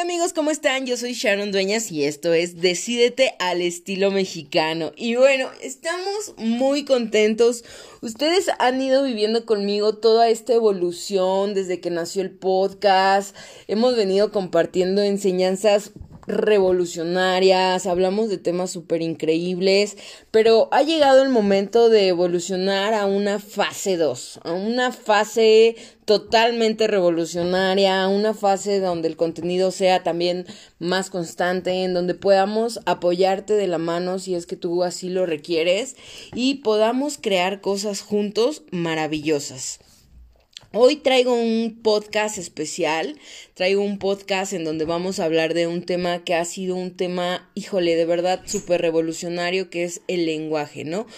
Hola amigos, ¿cómo están? Yo soy Sharon Dueñas y esto es Decídete al estilo mexicano. Y bueno, estamos muy contentos. Ustedes han ido viviendo conmigo toda esta evolución desde que nació el podcast. Hemos venido compartiendo enseñanzas revolucionarias, hablamos de temas súper increíbles, pero ha llegado el momento de evolucionar a una fase 2, a una fase totalmente revolucionaria, una fase donde el contenido sea también más constante, en donde podamos apoyarte de la mano si es que tú así lo requieres y podamos crear cosas juntos maravillosas. Hoy traigo un podcast especial, traigo un podcast en donde vamos a hablar de un tema que ha sido un tema, híjole, de verdad súper revolucionario, que es el lenguaje, ¿no?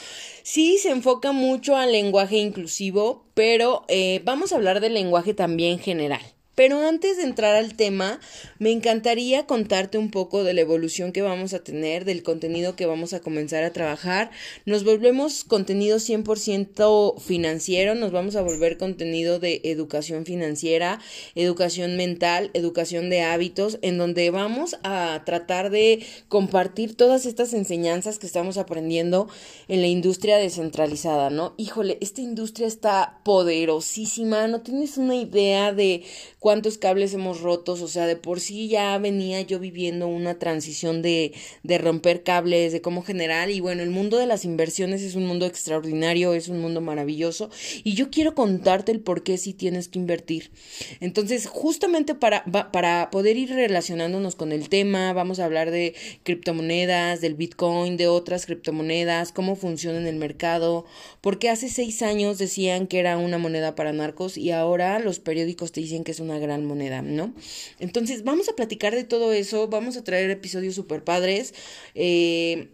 Sí, se enfoca mucho al lenguaje inclusivo, pero eh, vamos a hablar del lenguaje también general. Pero antes de entrar al tema, me encantaría contarte un poco de la evolución que vamos a tener, del contenido que vamos a comenzar a trabajar. Nos volvemos contenido 100% financiero, nos vamos a volver contenido de educación financiera, educación mental, educación de hábitos, en donde vamos a tratar de compartir todas estas enseñanzas que estamos aprendiendo en la industria descentralizada, ¿no? Híjole, esta industria está poderosísima, no tienes una idea de cuántos cables hemos rotos, o sea, de por sí ya venía yo viviendo una transición de, de romper cables, de cómo generar, y bueno, el mundo de las inversiones es un mundo extraordinario, es un mundo maravilloso, y yo quiero contarte el por qué si tienes que invertir. Entonces, justamente para, para poder ir relacionándonos con el tema, vamos a hablar de criptomonedas, del Bitcoin, de otras criptomonedas, cómo funciona en el mercado, porque hace seis años decían que era una moneda para narcos y ahora los periódicos te dicen que es una gran moneda, ¿no? Entonces, vamos a platicar de todo eso, vamos a traer episodios super padres. Eh,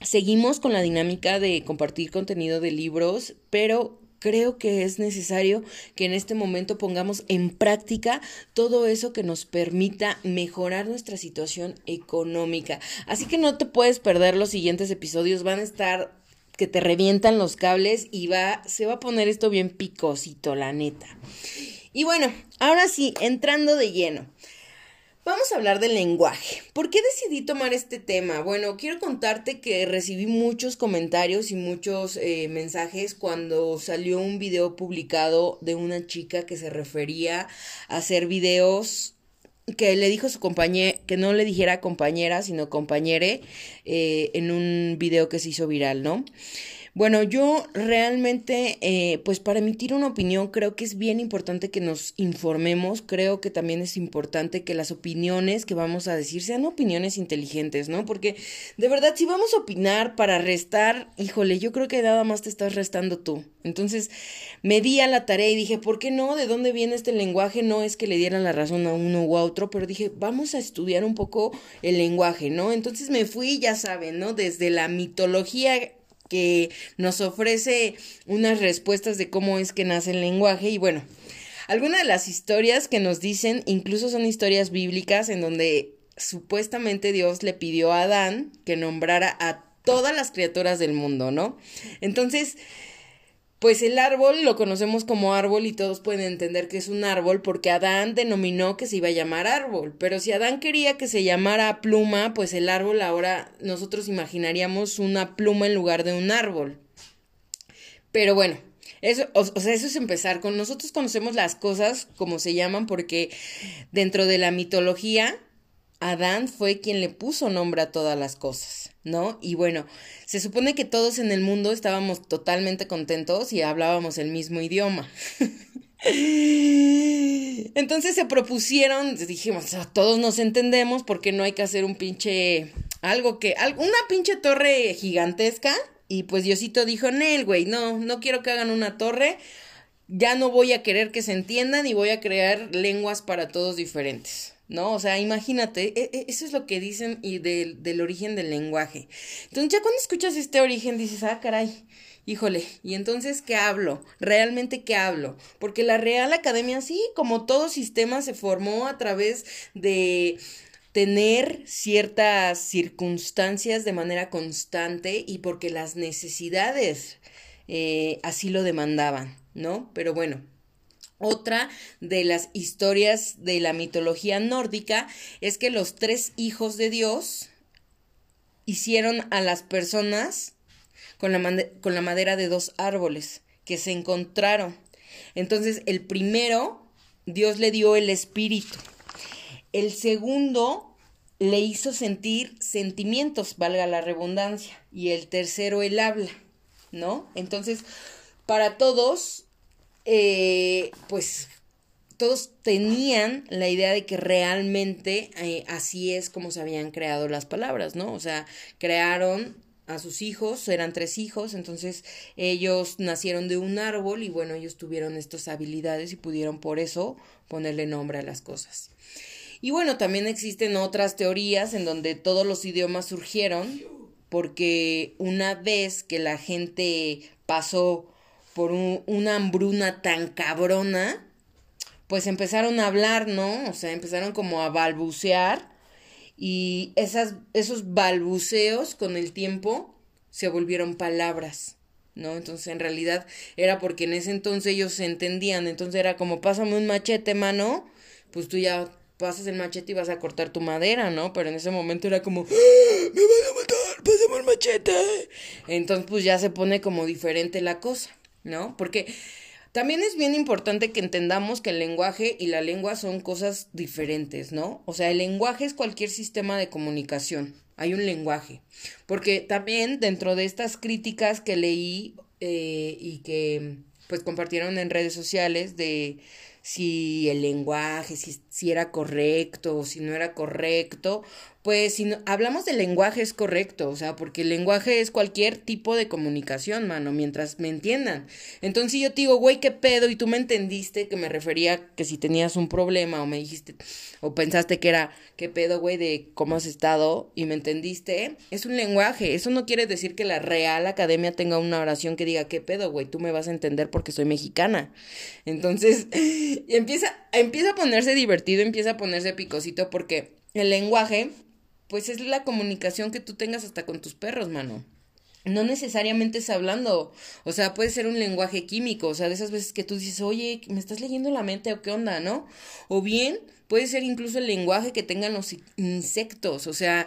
seguimos con la dinámica de compartir contenido de libros, pero creo que es necesario que en este momento pongamos en práctica todo eso que nos permita mejorar nuestra situación económica. Así que no te puedes perder los siguientes episodios, van a estar que te revientan los cables y va se va a poner esto bien picosito, la neta. Y bueno, ahora sí, entrando de lleno. Vamos a hablar del lenguaje. ¿Por qué decidí tomar este tema? Bueno, quiero contarte que recibí muchos comentarios y muchos eh, mensajes cuando salió un video publicado de una chica que se refería a hacer videos que le dijo su compañera, que no le dijera compañera, sino compañere, eh, en un video que se hizo viral, ¿no? Bueno, yo realmente, eh, pues para emitir una opinión, creo que es bien importante que nos informemos, creo que también es importante que las opiniones que vamos a decir sean opiniones inteligentes, ¿no? Porque de verdad, si vamos a opinar para restar, híjole, yo creo que nada más te estás restando tú. Entonces, me di a la tarea y dije, ¿por qué no? ¿De dónde viene este lenguaje? No es que le dieran la razón a uno u a otro, pero dije, vamos a estudiar un poco el lenguaje, ¿no? Entonces me fui, ya saben, ¿no? Desde la mitología que nos ofrece unas respuestas de cómo es que nace el lenguaje y bueno, algunas de las historias que nos dicen incluso son historias bíblicas en donde supuestamente Dios le pidió a Adán que nombrara a todas las criaturas del mundo, ¿no? Entonces, pues el árbol lo conocemos como árbol y todos pueden entender que es un árbol porque Adán denominó que se iba a llamar árbol. Pero si Adán quería que se llamara pluma, pues el árbol ahora nosotros imaginaríamos una pluma en lugar de un árbol. Pero bueno, eso, o, sea, eso es empezar con nosotros conocemos las cosas como se llaman porque dentro de la mitología Adán fue quien le puso nombre a todas las cosas, ¿no? Y bueno, se supone que todos en el mundo estábamos totalmente contentos y hablábamos el mismo idioma. Entonces se propusieron, dijimos, todos nos entendemos porque no hay que hacer un pinche, algo que, una pinche torre gigantesca. Y pues Diosito dijo, Nel, güey, no, no quiero que hagan una torre, ya no voy a querer que se entiendan y voy a crear lenguas para todos diferentes. ¿No? O sea, imagínate, e, e, eso es lo que dicen y del, del origen del lenguaje. Entonces, ya cuando escuchas este origen dices, ah, caray, híjole, ¿y entonces qué hablo? ¿Realmente qué hablo? Porque la Real Academia, sí, como todo sistema, se formó a través de tener ciertas circunstancias de manera constante y porque las necesidades eh, así lo demandaban, ¿no? Pero bueno, Otra de las historias de la mitología nórdica es que los tres hijos de Dios hicieron a las personas con la, madera de dos árboles que se encontraron. Entonces, el primero, Dios le dio el espíritu. El segundo le hizo sentir sentimientos, valga la redundancia. Y el tercero, el habla, ¿no? Entonces, para todos, eh, pues todos tenían la idea de que realmente eh, así es como se habían creado las palabras, ¿no? O sea, crearon a sus hijos, eran tres hijos, entonces ellos nacieron de un árbol y bueno, ellos tuvieron estas habilidades y pudieron por eso ponerle nombre a las cosas. Y bueno, también existen otras teorías en donde todos los idiomas surgieron porque una vez que la gente pasó por una hambruna tan cabrona, pues empezaron a hablar, ¿no? O sea, empezaron como a balbucear y esas, esos balbuceos con el tiempo se volvieron palabras, ¿no? Entonces en realidad era porque en ese entonces ellos se entendían, entonces era como pásame un machete, mano, pues tú ya pasas el machete y vas a cortar tu madera, ¿no? Pero en ese momento era como, ¡Ah, me van a matar, pásame el machete. Entonces pues ya se pone como diferente la cosa, ¿no? Porque también es bien importante que entendamos que el lenguaje y la lengua son cosas diferentes, ¿no? O sea, el lenguaje es cualquier sistema de comunicación. Hay un lenguaje. Porque también dentro de estas críticas que leí eh, y que pues compartieron en redes sociales de si el lenguaje, si, si era correcto o si no era correcto, pues si hablamos de lenguaje es correcto, o sea, porque el lenguaje es cualquier tipo de comunicación, mano, mientras me entiendan. Entonces yo te digo, güey, qué pedo, y tú me entendiste que me refería que si tenías un problema o me dijiste, o pensaste que era, qué pedo, güey, de cómo has estado, y me entendiste, es un lenguaje, eso no quiere decir que la Real Academia tenga una oración que diga, qué pedo, güey, tú me vas a entender porque soy mexicana. Entonces, empieza, empieza a ponerse divertido, empieza a ponerse picosito porque el lenguaje pues es la comunicación que tú tengas hasta con tus perros, mano. No necesariamente es hablando, o sea, puede ser un lenguaje químico, o sea, de esas veces que tú dices, oye, me estás leyendo la mente o qué onda, ¿no? O bien puede ser incluso el lenguaje que tengan los insectos, o sea,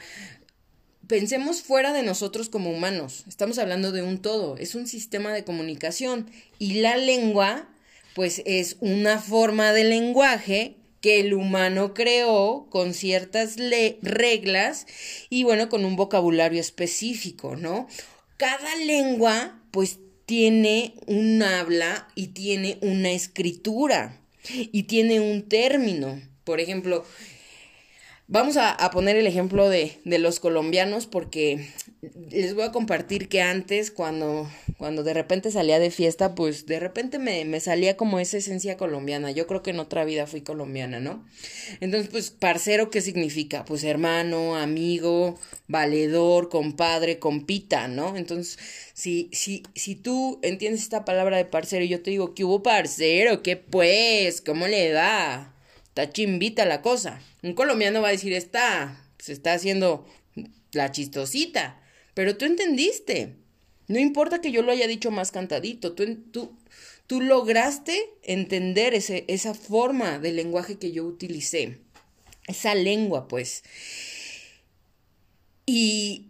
pensemos fuera de nosotros como humanos, estamos hablando de un todo, es un sistema de comunicación y la lengua, pues es una forma de lenguaje que el humano creó con ciertas reglas y bueno, con un vocabulario específico, ¿no? Cada lengua pues tiene un habla y tiene una escritura y tiene un término. Por ejemplo, Vamos a, poner el ejemplo de, de, los colombianos porque les voy a compartir que antes cuando, cuando de repente salía de fiesta, pues de repente me, me, salía como esa esencia colombiana. Yo creo que en otra vida fui colombiana, ¿no? Entonces, pues, parcero, ¿qué significa? Pues hermano, amigo, valedor, compadre, compita, ¿no? Entonces, si, si, si tú entiendes esta palabra de parcero y yo te digo, ¿qué hubo parcero? ¿Qué pues? ¿Cómo le da? Está chimbita la cosa. Un colombiano va a decir, está, se está haciendo la chistosita. Pero tú entendiste. No importa que yo lo haya dicho más cantadito, tú, tú, tú lograste entender ese, esa forma de lenguaje que yo utilicé. Esa lengua, pues. Y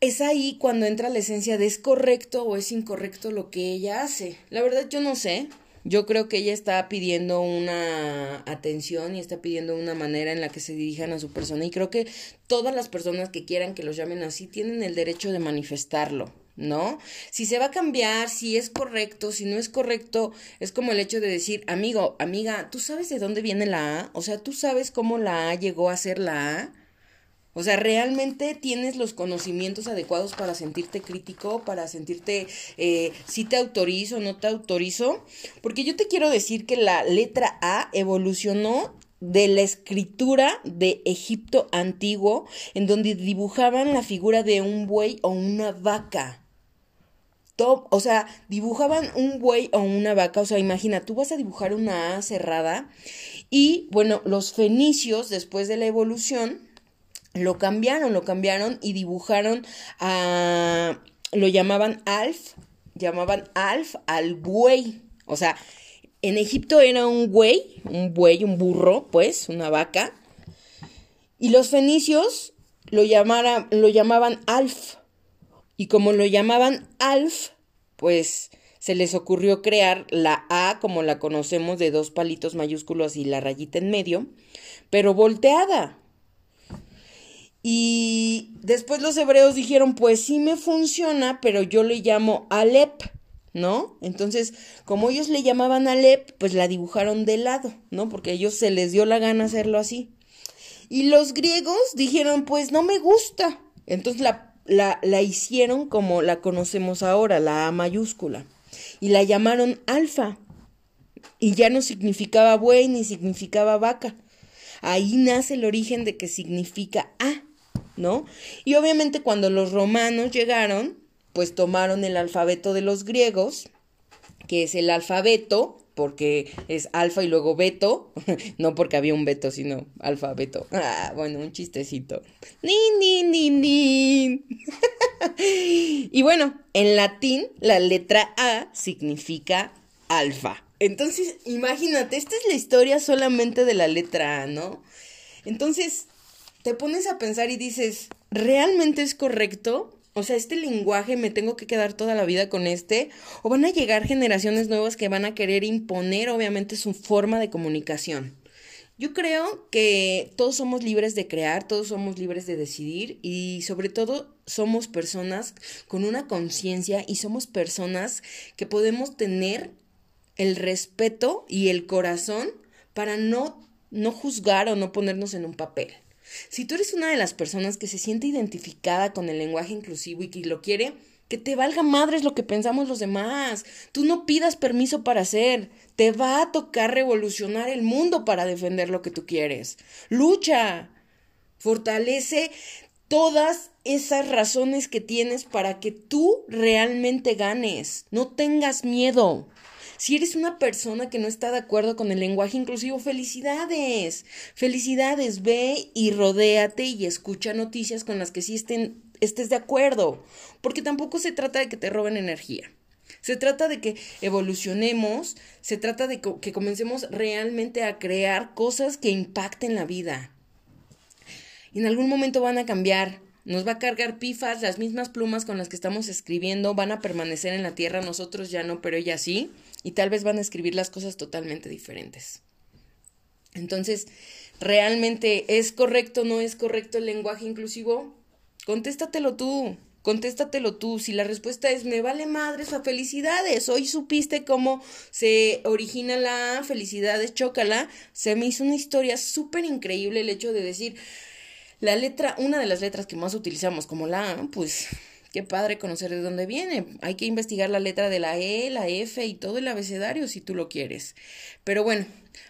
es ahí cuando entra la esencia de es correcto o es incorrecto lo que ella hace. La verdad yo no sé, yo creo que ella está pidiendo una atención y está pidiendo una manera en la que se dirijan a su persona y creo que todas las personas que quieran que los llamen así tienen el derecho de manifestarlo. ¿no? Si se va a cambiar, si es correcto, si no es correcto, es como el hecho de decir, amigo, amiga, ¿tú sabes de dónde viene la A? O sea, ¿tú sabes cómo la A llegó a ser la A? O sea, realmente tienes los conocimientos adecuados para sentirte crítico, para sentirte eh, si te autorizo o no te autorizo. Porque yo te quiero decir que la letra A evolucionó de la escritura de Egipto antiguo, en donde dibujaban la figura de un buey o una vaca. o sea, dibujaban un buey o una vaca. O sea, imagina, tú vas a dibujar una A cerrada. Y bueno, los fenicios, después de la evolución, lo cambiaron, lo cambiaron y dibujaron a, lo llamaban Alf, llamaban Alf al buey. O sea, en Egipto era un güey, un buey, un burro, pues, una vaca. Y los fenicios lo, lo llamaban Alf. Y como lo llamaban Alf, pues se les ocurrió crear la A como la conocemos de dos palitos mayúsculos y la rayita en medio, pero volteada. Y después los hebreos dijeron, pues sí me funciona, pero yo le llamo Alep, ¿no? Entonces, como ellos le llamaban Alep, pues la dibujaron de lado, ¿no? Porque a ellos se les dio la gana hacerlo así. Y los griegos dijeron, pues no me gusta. Entonces la, la, la hicieron como la conocemos ahora, la A mayúscula. Y la llamaron alfa. Y ya no significaba buey ni significaba vaca. Ahí nace el origen de que significa A. ¿no? Y obviamente cuando los romanos llegaron, pues tomaron el alfabeto de los griegos, que es el alfabeto, porque es alfa y luego beto, no porque había un beto, sino alfabeto. Ah, bueno, un chistecito. Nin, nin, nin. y bueno, en latín la letra A significa alfa. Entonces, imagínate, esta es la historia solamente de la letra A, ¿no? Entonces, te pones a pensar y dices, ¿realmente es correcto? O sea, este lenguaje me tengo que quedar toda la vida con este. O van a llegar generaciones nuevas que van a querer imponer, obviamente, su forma de comunicación. Yo creo que todos somos libres de crear, todos somos libres de decidir y sobre todo somos personas con una conciencia y somos personas que podemos tener el respeto y el corazón para no, no juzgar o no ponernos en un papel. Si tú eres una de las personas que se siente identificada con el lenguaje inclusivo y que lo quiere, que te valga madres lo que pensamos los demás. Tú no pidas permiso para hacer. Te va a tocar revolucionar el mundo para defender lo que tú quieres. Lucha. Fortalece todas esas razones que tienes para que tú realmente ganes. No tengas miedo. Si eres una persona que no está de acuerdo con el lenguaje inclusivo, felicidades. Felicidades, ve y rodéate y escucha noticias con las que sí estén, estés de acuerdo. Porque tampoco se trata de que te roben energía. Se trata de que evolucionemos, se trata de que comencemos realmente a crear cosas que impacten la vida. Y en algún momento van a cambiar, nos va a cargar pifas, las mismas plumas con las que estamos escribiendo van a permanecer en la tierra, nosotros ya no, pero ella sí y tal vez van a escribir las cosas totalmente diferentes. Entonces, ¿realmente es correcto o no es correcto el lenguaje inclusivo? Contéstatelo tú, contéstatelo tú. Si la respuesta es me vale madres a felicidades, hoy supiste cómo se origina la felicidades, chócala, se me hizo una historia súper increíble el hecho de decir la letra, una de las letras que más utilizamos como la A, pues Qué padre conocer de dónde viene. Hay que investigar la letra de la E, la F y todo el abecedario si tú lo quieres. Pero bueno,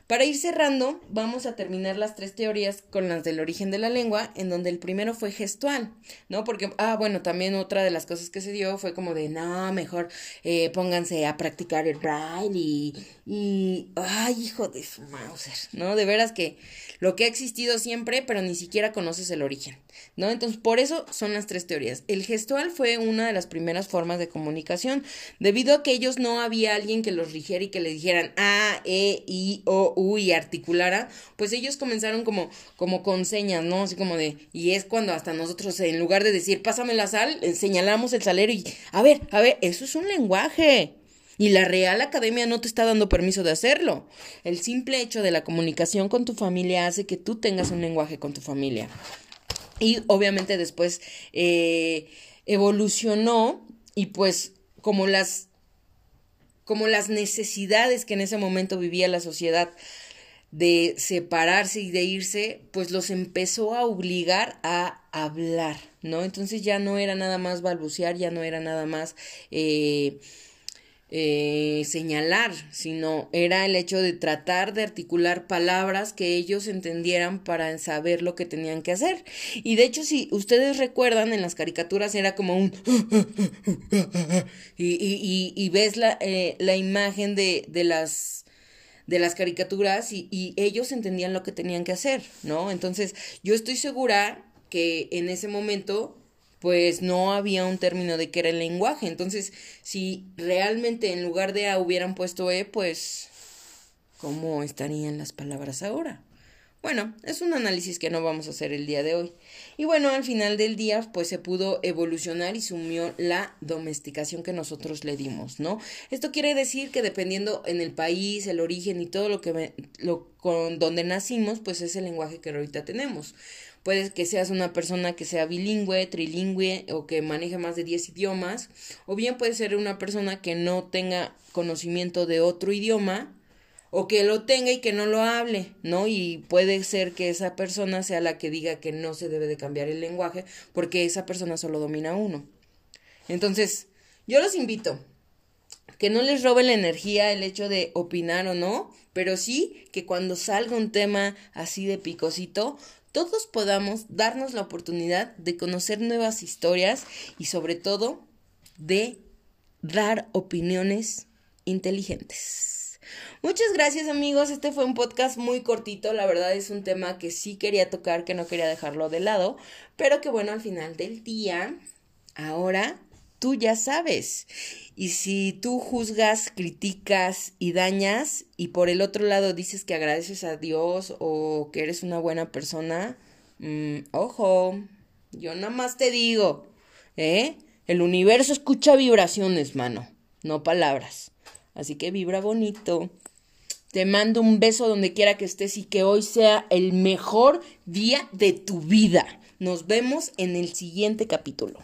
para ir cerrando, vamos a terminar las tres teorías con las del origen de la lengua, en donde el primero fue gestual, ¿no? Porque, ah, bueno, también otra de las cosas que se dio fue como de, no, mejor eh, pónganse a practicar el braille y, y, ay, hijo de su Mauser, ¿no? De veras que lo que ha existido siempre, pero ni siquiera conoces el origen, ¿no? Entonces, por eso son las tres teorías. El gestual fue una de las primeras formas de comunicación, debido a que ellos no había alguien que los rigiera y que le dijeran A, E, I, O, y articulara, pues ellos comenzaron como, como con señas, ¿no? Así como de, y es cuando hasta nosotros, en lugar de decir, pásame la sal, señalamos el salero y, a ver, a ver, eso es un lenguaje. Y la Real Academia no te está dando permiso de hacerlo. El simple hecho de la comunicación con tu familia hace que tú tengas un lenguaje con tu familia. Y obviamente después eh, evolucionó y pues como las como las necesidades que en ese momento vivía la sociedad de separarse y de irse, pues los empezó a obligar a hablar, ¿no? Entonces ya no era nada más balbucear, ya no era nada más eh, eh, señalar, sino era el hecho de tratar de articular palabras que ellos entendieran para saber lo que tenían que hacer. Y de hecho, si ustedes recuerdan, en las caricaturas era como un... y, y, y, ves la, eh, la imagen de, de las de las caricaturas y, y, ellos entendían lo que tenían que hacer, ¿no? Entonces, yo estoy segura que en ese momento pues no había un término de que era el lenguaje. Entonces, si realmente en lugar de A hubieran puesto E, pues ¿cómo estarían las palabras ahora? Bueno, es un análisis que no vamos a hacer el día de hoy. Y bueno, al final del día, pues se pudo evolucionar y sumió la domesticación que nosotros le dimos, ¿no? Esto quiere decir que dependiendo en el país, el origen y todo lo que lo con donde nacimos, pues es el lenguaje que ahorita tenemos. Puede que seas una persona que sea bilingüe, trilingüe o que maneje más de 10 idiomas, o bien puede ser una persona que no tenga conocimiento de otro idioma, o que lo tenga y que no lo hable, ¿no? Y puede ser que esa persona sea la que diga que no se debe de cambiar el lenguaje porque esa persona solo domina uno. Entonces, yo los invito que no les robe la energía el hecho de opinar o no, pero sí que cuando salga un tema así de picosito, todos podamos darnos la oportunidad de conocer nuevas historias y sobre todo de dar opiniones inteligentes. Muchas gracias amigos, este fue un podcast muy cortito, la verdad es un tema que sí quería tocar, que no quería dejarlo de lado, pero que bueno, al final del día, ahora tú ya sabes. Y si tú juzgas, criticas y dañas y por el otro lado dices que agradeces a Dios o que eres una buena persona, mm, ojo, yo nada más te digo, ¿eh? El universo escucha vibraciones, mano, no palabras. Así que vibra bonito. Te mando un beso donde quiera que estés y que hoy sea el mejor día de tu vida. Nos vemos en el siguiente capítulo.